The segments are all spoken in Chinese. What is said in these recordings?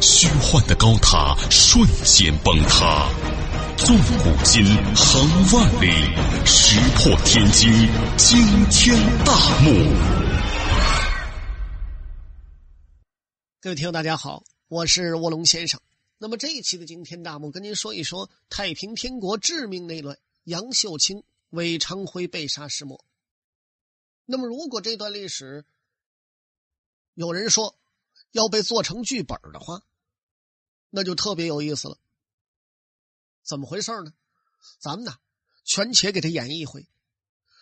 虚幻的高塔瞬间崩塌，纵古今，横万里，石破天惊，惊天大幕。各位听友，大家好，我是卧龙先生。那么这一期的惊天大幕，跟您说一说太平天国致命内乱，杨秀清、韦昌辉被杀始末。那么，如果这段历史有人说，要被做成剧本的话，那就特别有意思了。怎么回事呢？咱们呢，全且给他演绎一回。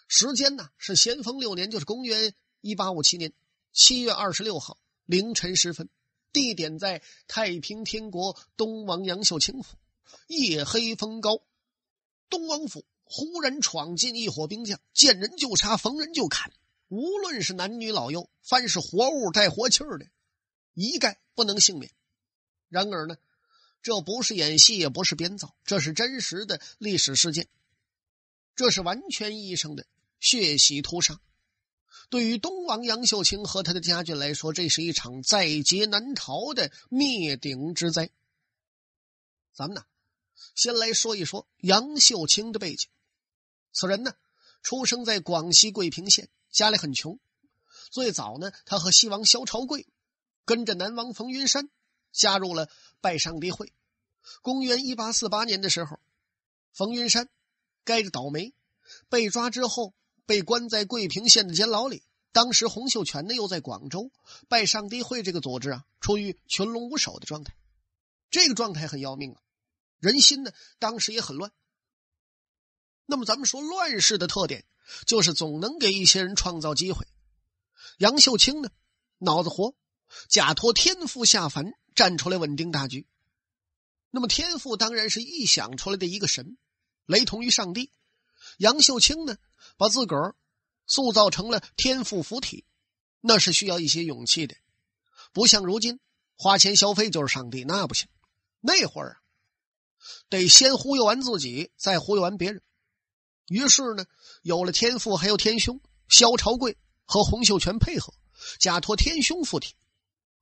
时间呢是咸丰六年，就是公元一八五七年七月二十六号凌晨时分。地点在太平天国东王杨秀清府。夜黑风高，东王府忽然闯进一伙兵将，见人就杀，逢人就砍。无论是男女老幼，凡是活物带活气儿的。一概不能幸免。然而呢，这不是演戏，也不是编造，这是真实的历史事件。这是完全意义上的血洗屠杀。对于东王杨秀清和他的家眷来说，这是一场在劫难逃的灭顶之灾。咱们呢，先来说一说杨秀清的背景。此人呢，出生在广西桂平县，家里很穷。最早呢，他和西王萧朝贵。跟着南王冯云山加入了拜上帝会。公元一八四八年的时候，冯云山该着倒霉，被抓之后被关在桂平县的监牢里。当时洪秀全呢又在广州，拜上帝会这个组织啊处于群龙无首的状态，这个状态很要命啊，人心呢当时也很乱。那么咱们说乱世的特点就是总能给一些人创造机会。杨秀清呢脑子活。假托天父下凡，站出来稳定大局。那么天父当然是臆想出来的一个神，雷同于上帝。杨秀清呢，把自个儿塑造成了天父附体，那是需要一些勇气的。不像如今花钱消费就是上帝，那不行。那会儿，得先忽悠完自己，再忽悠完别人。于是呢，有了天父，还有天兄萧朝贵和洪秀全配合，假托天兄附体。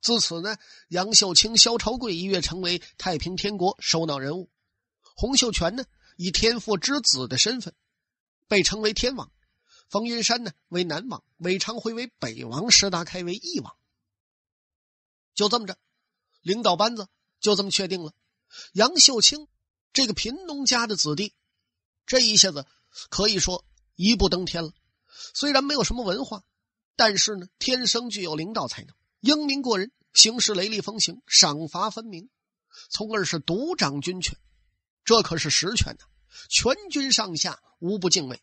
自此呢，杨秀清、萧朝贵一跃成为太平天国首脑人物。洪秀全呢，以天父之子的身份，被称为天王；冯云山呢为南王，韦昌辉为北王，石达开为义王。就这么着，领导班子就这么确定了。杨秀清这个贫农家的子弟，这一下子可以说一步登天了。虽然没有什么文化，但是呢，天生具有领导才能。英明过人，行事雷厉风行，赏罚分明，从而是独掌军权，这可是实权呐！全军上下无不敬畏。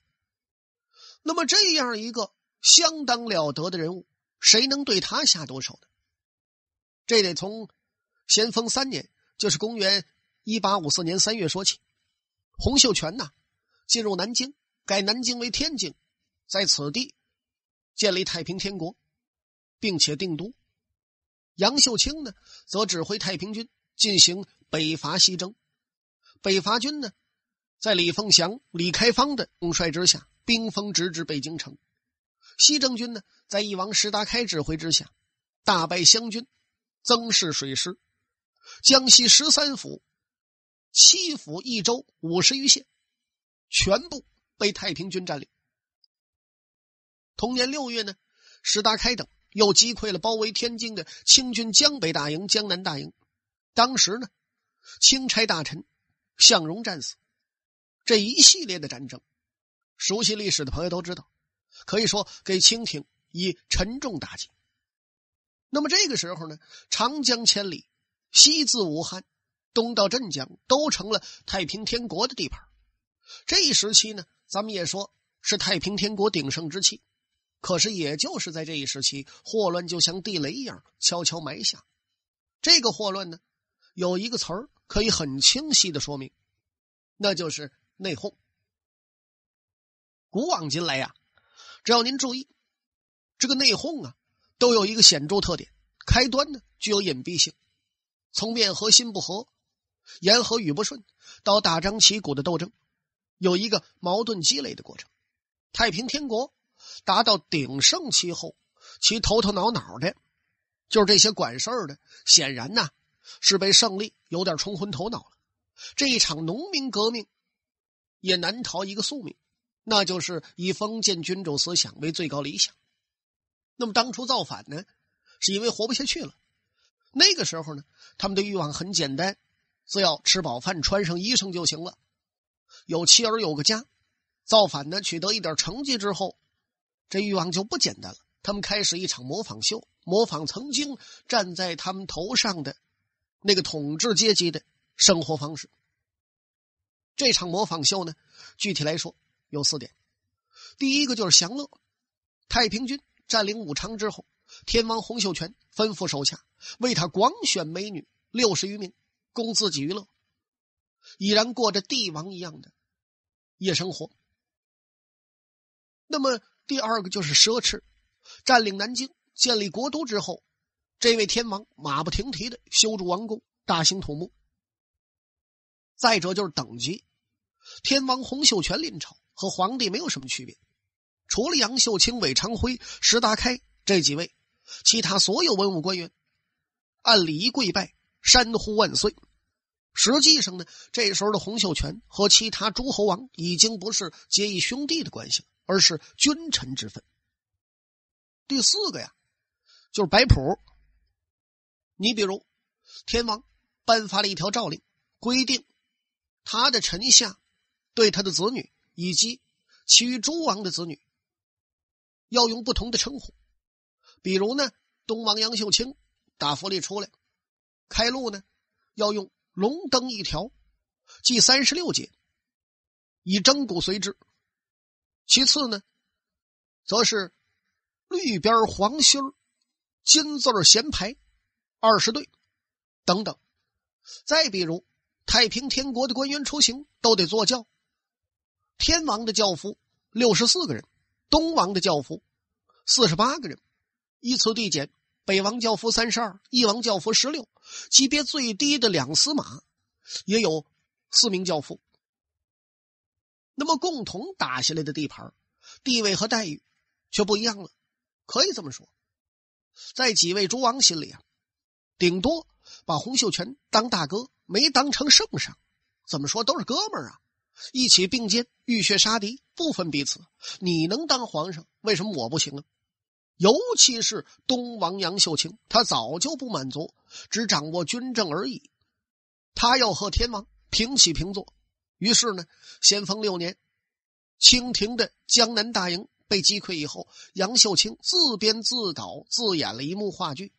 那么这样一个相当了得的人物，谁能对他下毒手呢？这得从咸丰三年，就是公元一八五四年三月说起。洪秀全呐，进入南京，改南京为天津，在此地建立太平天国，并且定都。杨秀清呢，则指挥太平军进行北伐西征。北伐军呢，在李凤祥、李开芳的统帅之下，兵锋直指北京城。西征军呢，在翼王石达开指挥之下，大败湘军，增势水师。江西十三府、七府一州五十余县，全部被太平军占领。同年六月呢，石达开等。又击溃了包围天津的清军江北大营、江南大营。当时呢，钦差大臣向荣战死。这一系列的战争，熟悉历史的朋友都知道，可以说给清廷以沉重打击。那么这个时候呢，长江千里，西自武汉，东到镇江，都成了太平天国的地盘。这一时期呢，咱们也说是太平天国鼎盛之期。可是，也就是在这一时期，霍乱就像地雷一样悄悄埋下。这个霍乱呢，有一个词儿可以很清晰的说明，那就是内讧。古往今来呀，只要您注意，这个内讧啊，都有一个显著特点：开端呢具有隐蔽性，从面和心不和、言和语不顺，到大张旗鼓的斗争，有一个矛盾积累的过程。太平天国达到鼎盛期后，其头头脑脑的，就是这些管事儿的，显然呐是被胜利有点冲昏头脑了。这一场农民革命也难逃一个宿命。那就是以封建君主思想为最高理想。那么当初造反呢，是因为活不下去了。那个时候呢，他们的欲望很简单，只要吃饱饭、穿上衣裳就行了，有妻儿有个家。造反呢，取得一点成绩之后，这欲望就不简单了。他们开始一场模仿秀，模仿曾经站在他们头上的那个统治阶级的生活方式。这场模仿秀呢，具体来说。有四点，第一个就是享乐。太平军占领武昌之后，天王洪秀全吩咐手下为他广选美女六十余名，供自己娱乐，已然过着帝王一样的夜生活。那么第二个就是奢侈。占领南京、建立国都之后，这位天王马不停蹄的修筑王宫、大兴土木。再者就是等级，天王洪秀全临朝。和皇帝没有什么区别，除了杨秀清、韦昌辉、石达开这几位，其他所有文武官员按礼仪跪拜、山呼万岁。实际上呢，这时候的洪秀全和其他诸侯王已经不是结义兄弟的关系了，而是君臣之分。第四个呀，就是摆谱。你比如，天王颁发了一条诏令，规定他的臣下对他的子女。以及其余诸王的子女要用不同的称呼，比如呢，东王杨秀清打福里出来开路呢，要用龙灯一条，记三十六节，以征骨随之。其次呢，则是绿边黄心金字衔牌二十对等等。再比如，太平天国的官员出行都得坐轿。天王的轿夫六十四个人，东王的轿夫四十八个人，依次递减。北王轿夫三十二，翼王轿夫十六，级别最低的两司马也有四名轿夫。那么共同打下来的地盘，地位和待遇却不一样了。可以这么说，在几位诸王心里啊，顶多把洪秀全当大哥，没当成圣上。怎么说都是哥们儿啊。一起并肩，浴血杀敌，不分彼此。你能当皇上，为什么我不行啊？尤其是东王杨秀清，他早就不满足，只掌握军政而已。他要和天王平起平坐。于是呢，咸丰六年，清廷的江南大营被击溃以后，杨秀清自编自导自演了一幕话剧。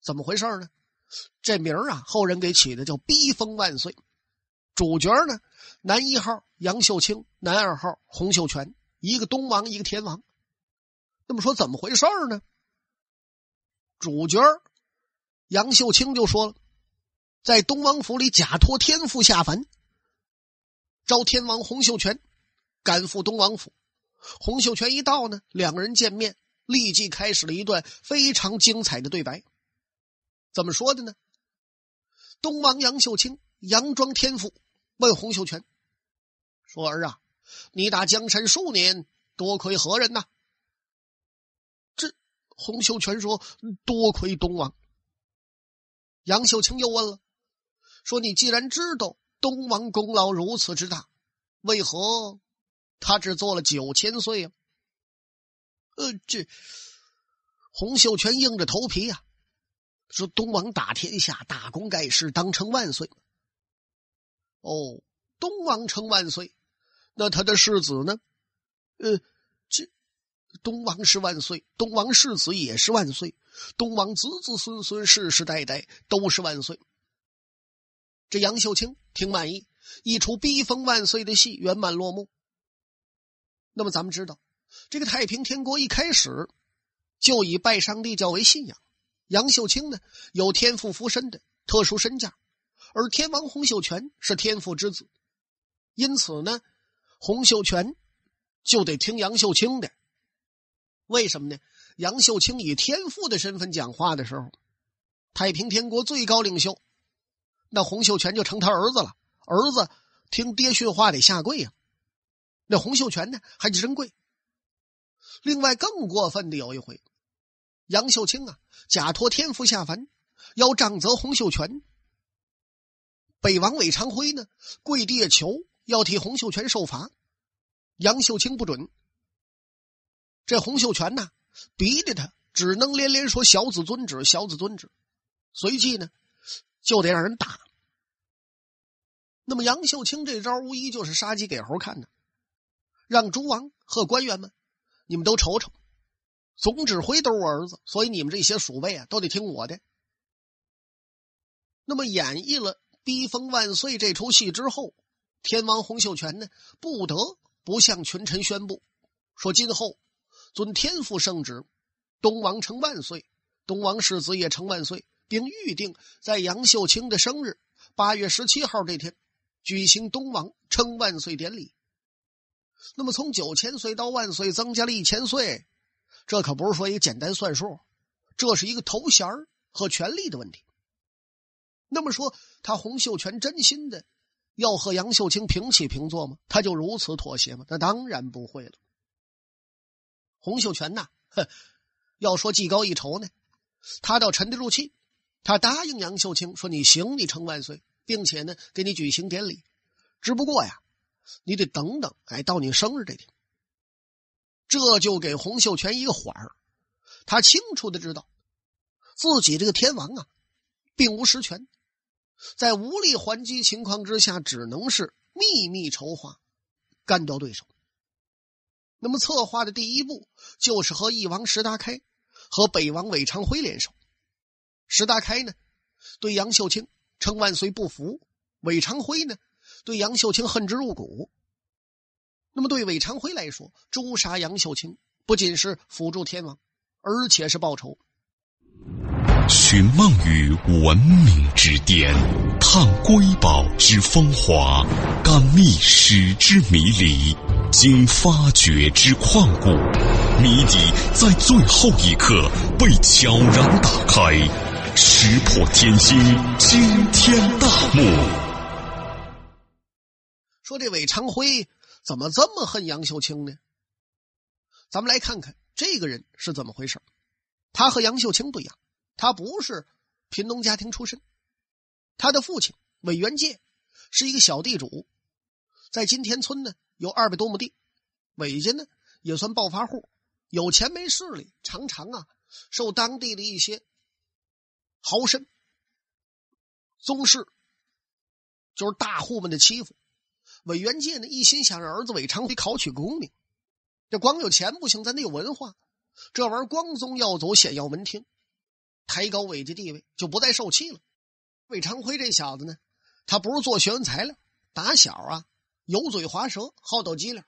怎么回事呢？这名啊，后人给起的叫“逼封万岁”。主角呢，男一号杨秀清，男二号洪秀全，一个东王，一个天王。那么说怎么回事呢？主角杨秀清就说了，在东王府里假托天父下凡，招天王洪秀全赶赴东王府。洪秀全一到呢，两个人见面，立即开始了一段非常精彩的对白。怎么说的呢？东王杨秀清佯装天父。问洪秀全说：“儿啊，你打江山数年，多亏何人呐？”这洪秀全说：“多亏东王。”杨秀清又问了，说：“你既然知道东王功劳如此之大，为何他只做了九千岁呀？”呃，这洪秀全硬着头皮呀，说：“东王打天下，大功盖世，当成万岁。”哦，东王称万岁，那他的世子呢？呃，这东王是万岁，东王世子也是万岁，东王子子孙孙世世代代都是万岁。这杨秀清挺满意，一出逼疯万岁的戏圆满落幕。那么咱们知道，这个太平天国一开始就以拜上帝教为信仰。杨秀清呢，有天赋附身的特殊身价。而天王洪秀全是天父之子，因此呢，洪秀全就得听杨秀清的。为什么呢？杨秀清以天父的身份讲话的时候，太平天国最高领袖，那洪秀全就成他儿子了。儿子听爹训话得下跪呀，那洪秀全呢还真跪。另外更过分的有一回，杨秀清啊假托天父下凡，要杖责洪秀全。北王韦昌辉呢跪地求要替洪秀全受罚，杨秀清不准。这洪秀全呐，逼得他只能连连说“小子遵旨，小子遵旨”，随即呢，就得让人打。那么杨秀清这招无疑就是杀鸡给猴看的，让诸王和官员们，你们都瞅瞅，总指挥都是我儿子，所以你们这些鼠辈啊，都得听我的。那么演绎了。逼封万岁这出戏之后，天王洪秀全呢不得不向群臣宣布，说今后遵天父圣旨，东王称万岁，东王世子也称万岁，并预定在杨秀清的生日八月十七号这天举行东王称万岁典礼。那么从九千岁到万岁，增加了一千岁，这可不是说一个简单算数，这是一个头衔和权力的问题。那么说，他洪秀全真心的要和杨秀清平起平坐吗？他就如此妥协吗？那当然不会了。洪秀全呐，哼，要说技高一筹呢，他倒沉得住气。他答应杨秀清说：“你行，你称万岁，并且呢，给你举行典礼。只不过呀，你得等等，哎，到你生日这天。”这就给洪秀全一个缓儿。他清楚的知道，自己这个天王啊，并无实权。在无力还击情况之下，只能是秘密筹划，干掉对手。那么策划的第一步就是和翼王石达开和北王韦昌辉联手。石达开呢，对杨秀清称万岁不服；韦昌辉呢，对杨秀清恨之入骨。那么对韦昌辉来说，诛杀杨秀清不仅是辅助天王，而且是报仇。寻梦于文明之巅，探瑰宝之风华，感历史之迷离，经发掘之旷古，谜底在最后一刻被悄然打开，石破天惊，惊天大幕。说这韦长辉怎么这么恨杨秀清呢？咱们来看看这个人是怎么回事。他和杨秀清不一样。他不是贫农家庭出身，他的父亲韦元介是一个小地主，在金田村呢有二百多亩地，韦家呢也算暴发户，有钱没势力，常常啊受当地的一些豪绅、宗室，就是大户们的欺负。韦元介呢一心想让儿子韦长辉考取功名，这光有钱不行，咱得有文化，这玩意儿光宗耀祖，显耀门庭。抬高韦家地位，就不再受气了。韦长辉这小子呢，他不是做学问材料，打小啊油嘴滑舌，好斗机灵，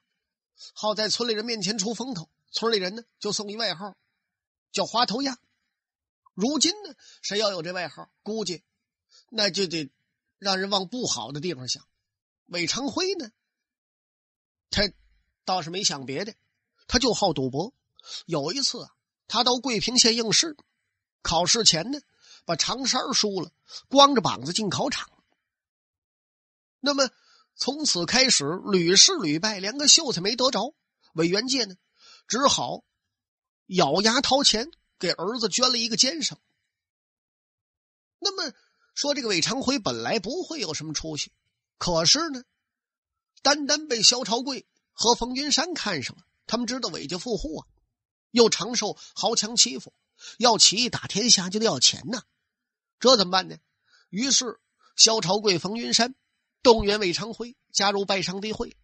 好在村里人面前出风头。村里人呢就送一外号，叫花头鸭。如今呢，谁要有这外号，估计那就得让人往不好的地方想。韦昌辉呢，他倒是没想别的，他就好赌博。有一次啊，他到桂平县应试。考试前呢，把长衫输了，光着膀子进考场。那么从此开始屡试屡败，连个秀才没得着。韦元介呢，只好咬牙掏钱给儿子捐了一个监生。那么说这个韦长辉本来不会有什么出息，可是呢，单单被萧朝贵和冯云山看上了，他们知道韦家富户啊，又常受豪强欺负。要起义打天下就得要钱呐，这怎么办呢？于是萧朝贵、冯云山动员韦长辉加入拜上帝会。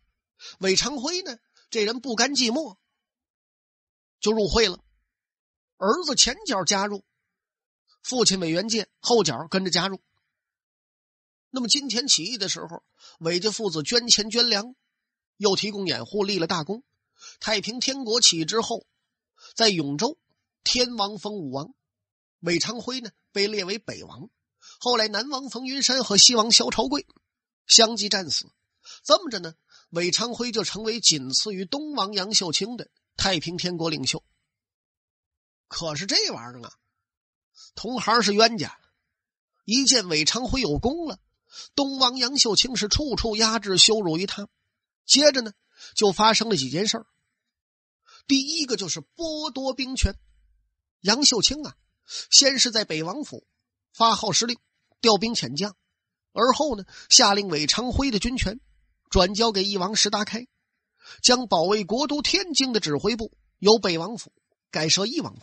韦长辉呢，这人不甘寂寞，就入会了。儿子前脚加入，父亲韦元介后脚跟着加入。那么金田起义的时候，韦家父子捐钱捐粮，又提供掩护，立了大功。太平天国起义之后，在永州。天王封武王，韦昌辉呢被列为北王，后来南王冯云山和西王萧朝贵相继战死，这么着呢，韦昌辉就成为仅次于东王杨秀清的太平天国领袖。可是这玩意儿啊，同行是冤家，一见韦昌辉有功了，东王杨秀清是处处压制羞辱于他。接着呢，就发生了几件事儿。第一个就是剥夺兵权，杨秀清啊，先是在北王府发号施令。调兵遣将，而后呢，下令韦昌辉的军权转交给翼王石达开，将保卫国都天津的指挥部由北王府改设义王府。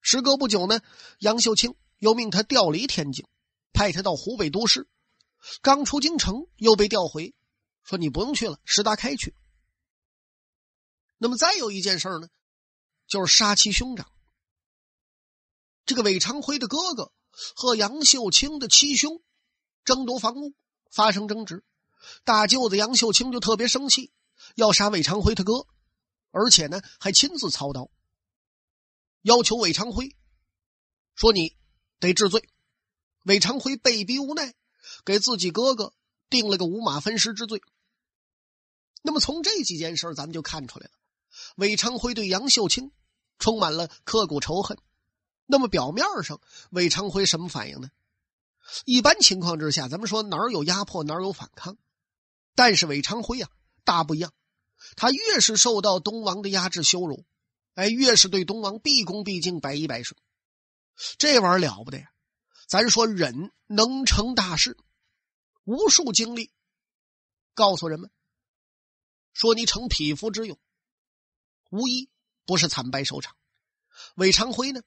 时隔不久呢，杨秀清又命他调离天津，派他到湖北都师。刚出京城，又被调回，说你不用去了，石达开去。那么再有一件事呢，就是杀其兄长，这个韦昌辉的哥哥。和杨秀清的七兄争夺房屋，发生争执，大舅子杨秀清就特别生气，要杀韦昌辉他哥，而且呢还亲自操刀，要求韦昌辉说你得治罪。韦昌辉被逼无奈，给自己哥哥定了个五马分尸之罪。那么从这几件事咱们就看出来了，韦昌辉对杨秀清充满了刻骨仇恨。那么表面上，韦昌辉什么反应呢？一般情况之下，咱们说哪有压迫哪有反抗，但是韦昌辉啊，大不一样。他越是受到东王的压制羞辱，哎，越是对东王毕恭毕敬、百依百顺。这玩意儿了不得呀！咱说忍能成大事，无数经历告诉人们，说你逞匹夫之勇，无一不是惨败收场。韦昌辉呢？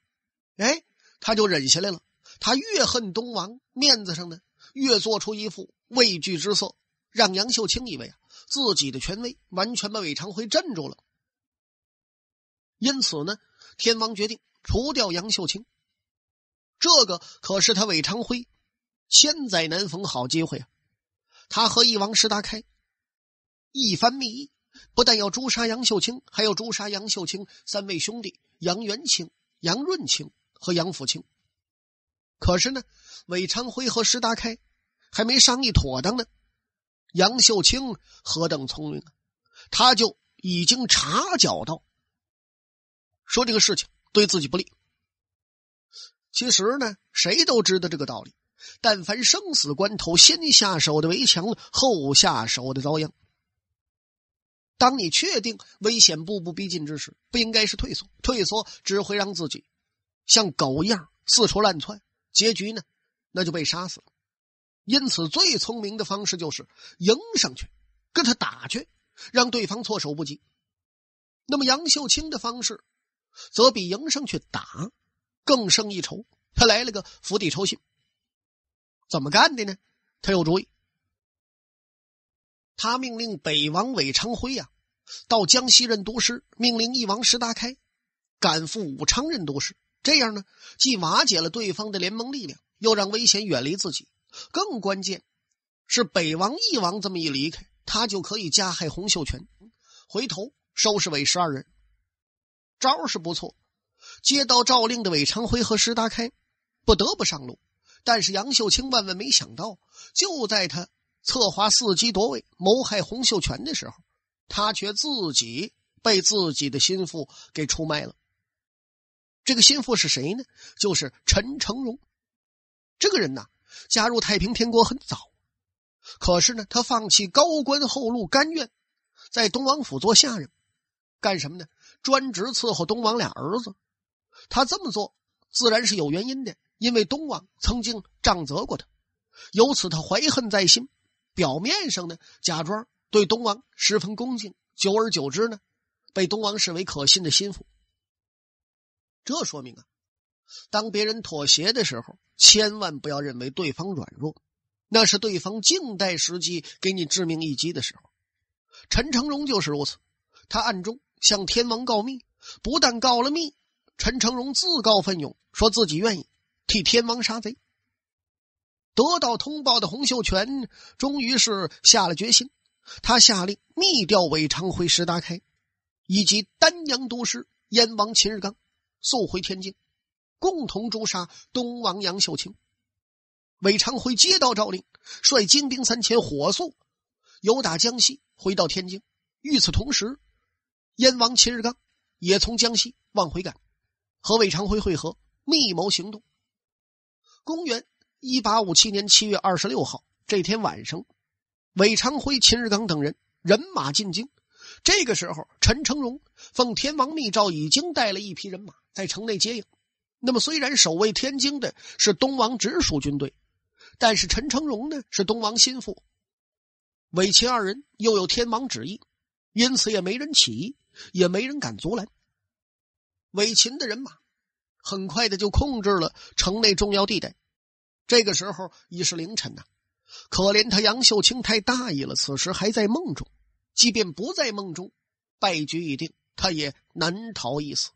哎，他就忍下来了。他越恨东王，面子上呢越做出一副畏惧之色，让杨秀清以为啊自己的权威完全把韦长辉镇住了。因此呢，天王决定除掉杨秀清。这个可是他韦昌辉千载难逢好机会啊！他和翼王石达开一番密议，不但要诛杀杨秀清，还要诛杀杨秀清三位兄弟杨元清、杨润清。和杨福清，可是呢，韦昌辉和石达开还没商议妥当呢。杨秀清何等聪明啊，他就已经察觉到，说这个事情对自己不利。其实呢，谁都知道这个道理，但凡生死关头，先下手的为强，后下手的遭殃。当你确定危险步步逼近之时，不应该是退缩，退缩只会让自己。像狗一样四处乱窜，结局呢，那就被杀死了。因此，最聪明的方式就是迎上去，跟他打去，让对方措手不及。那么，杨秀清的方式，则比迎上去打更胜一筹。他来了个釜底抽薪。怎么干的呢？他有主意。他命令北王韦昌辉呀，到江西任都师；命令义王石达开赶赴武昌任都师。这样呢，既瓦解了对方的联盟力量，又让危险远离自己。更关键是，北王、义王这么一离开，他就可以加害洪秀全，回头收拾韦氏二人。招是不错。接到诏令的韦昌辉和石达开不得不上路，但是杨秀清万万没想到，就在他策划伺机夺位、谋害洪秀全的时候，他却自己被自己的心腹给出卖了。这个心腹是谁呢？就是陈成荣。这个人呐，加入太平天国很早，可是呢，他放弃高官厚禄，甘愿在东王府做下人，干什么呢？专职伺候东王俩儿子。他这么做自然是有原因的，因为东王曾经杖责过他，由此他怀恨在心。表面上呢，假装对东王十分恭敬，久而久之呢，被东王视为可信的心腹。这说明啊，当别人妥协的时候，千万不要认为对方软弱，那是对方静待时机给你致命一击的时候。陈成荣就是如此，他暗中向天王告密，不但告了密，陈成荣自告奋勇，说自己愿意替天王杀贼。得到通报的洪秀全终于是下了决心，他下令密调韦昌辉、石达开，以及丹阳都师燕王秦日刚。速回天津，共同诛杀东王杨秀清。韦昌辉接到诏令，率精兵三千，火速由打江西回到天津。与此同时，燕王秦日刚也从江西往回赶，和韦昌辉会合，密谋行动。公元一八五七年七月二十六号这天晚上，韦昌辉、秦日刚等人人马进京。这个时候，陈成荣奉天王密诏，已经带了一批人马在城内接应。那么，虽然守卫天津的是东王直属军队。但是陈成荣呢是东王心腹，韦秦二人又有天王旨意，因此也没人起义，也没人敢阻拦。韦秦的人马很快的就控制了城内重要地带。这个时候已是凌晨呐，可怜他杨秀清太大意了，此时还在梦中，即便不在梦中，败局已定，他也难逃一死。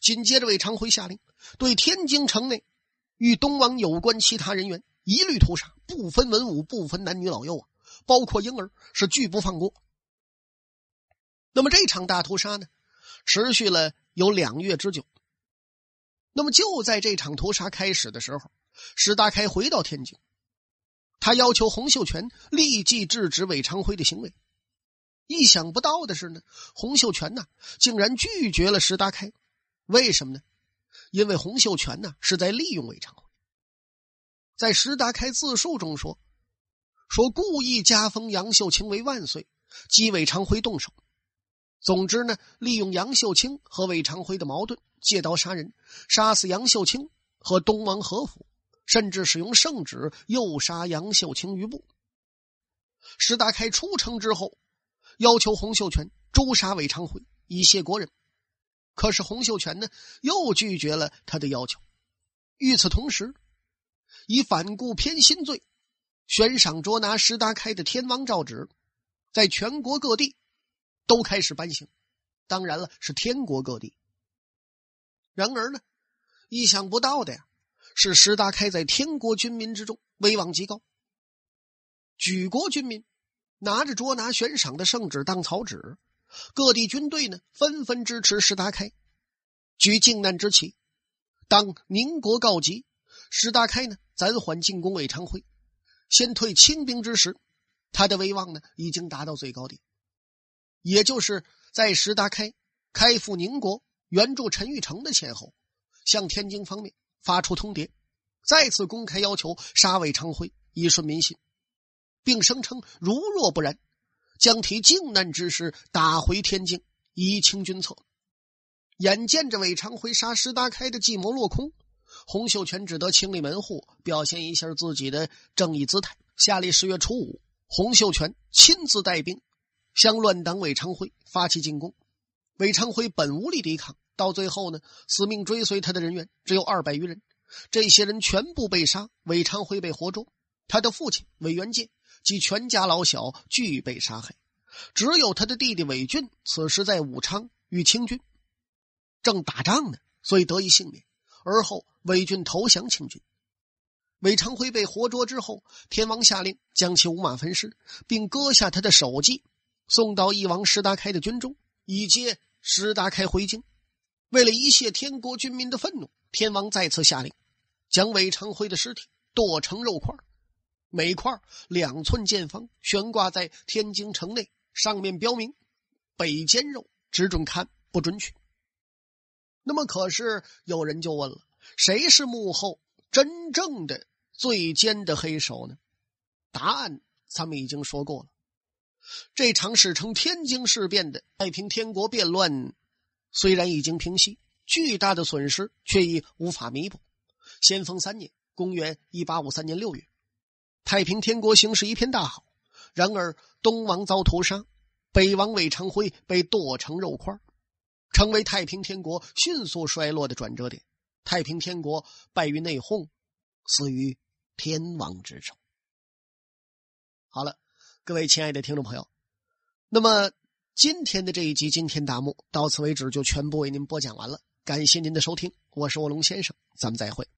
紧接着，韦长辉下令，对天津城内与东王有关其他人员。一律屠杀，不分文武，不分男女老幼啊，包括婴儿是拒不放过。那么这场大屠杀呢，持续了有两月之久。那么就在这场屠杀开始的时候，石达开回到天津，他要求洪秀全立即制止韦昌辉的行为。意想不到的是呢，洪秀全呢竟然拒绝了石达开。为什么呢？因为洪秀全呢是在利用韦昌辉。在石达开自述中说：“说故意加封杨秀清为万岁，激韦昌辉动手。总之呢，利用杨秀清和韦长辉的矛盾，借刀杀人，杀死杨秀清和东王和府，甚至使用圣旨诱杀杨秀清于部。石达开出城之后，要求洪秀全诛杀韦长辉，以谢国人。可是洪秀全呢，又拒绝了他的要求。与此同时。”以反顾偏心罪，悬赏捉拿石达开的天王诏旨，在全国各地都开始颁行。当然了，是天国各地。然而呢，意想不到的呀，是石达开在天国军民之中威望极高。举国军民拿着捉拿悬赏的圣旨当草纸，各地军队呢纷纷支持石达开，举靖难之旗。当宁国告急，石达开呢？暂缓进攻韦昌辉，先退清兵之时，他的威望呢已经达到最高点。也就是在石达开开赴宁国援助陈玉成的前后，向天津方面发出通牒，再次公开要求杀韦昌辉，以顺民心，并声称如若不然，将提靖难之师打回天津，以清军策。眼见着韦昌辉杀石达开的计谋落空。洪秀全只得清理门户，表现一下自己的正义姿态。下历十月初五，洪秀全亲自带兵向乱党韦昌辉发起进攻。韦昌辉本无力抵抗，到最后呢，死命追随他的人员只有二百余人，这些人全部被杀，韦昌辉被活捉，他的父亲韦元介及全家老小俱被杀害，只有他的弟弟韦俊此时在武昌与清军正打仗呢，所以得以幸免。而后，韦俊投降清军。韦昌辉被活捉之后，天王下令将其五马分尸，并割下他的首级，送到义王石达开的军中，以接石达开回京。为了一泄天国军民的愤怒，天王再次下令，将韦昌辉的尸体剁成肉块，每块两寸见方，悬挂在天津城内，上面标明：“北煎肉，只准看，不准取。”那么，可是有人就问了：谁是幕后真正的最奸的黑手呢？答案咱们已经说过了。这场史称天津事变的太平天国变乱，虽然已经平息，巨大的损失却已无法弥补。先锋三年（公元1853年6月），太平天国形势一片大好。然而，东王遭屠杀，北王韦昌辉被剁成肉块。成为太平天国迅速衰落的转折点，太平天国败于内讧，死于天王之手。好了，各位亲爱的听众朋友，那么今天的这一集惊天大幕到此为止，就全部为您播讲完了。感谢您的收听，我是卧龙先生，咱们再会。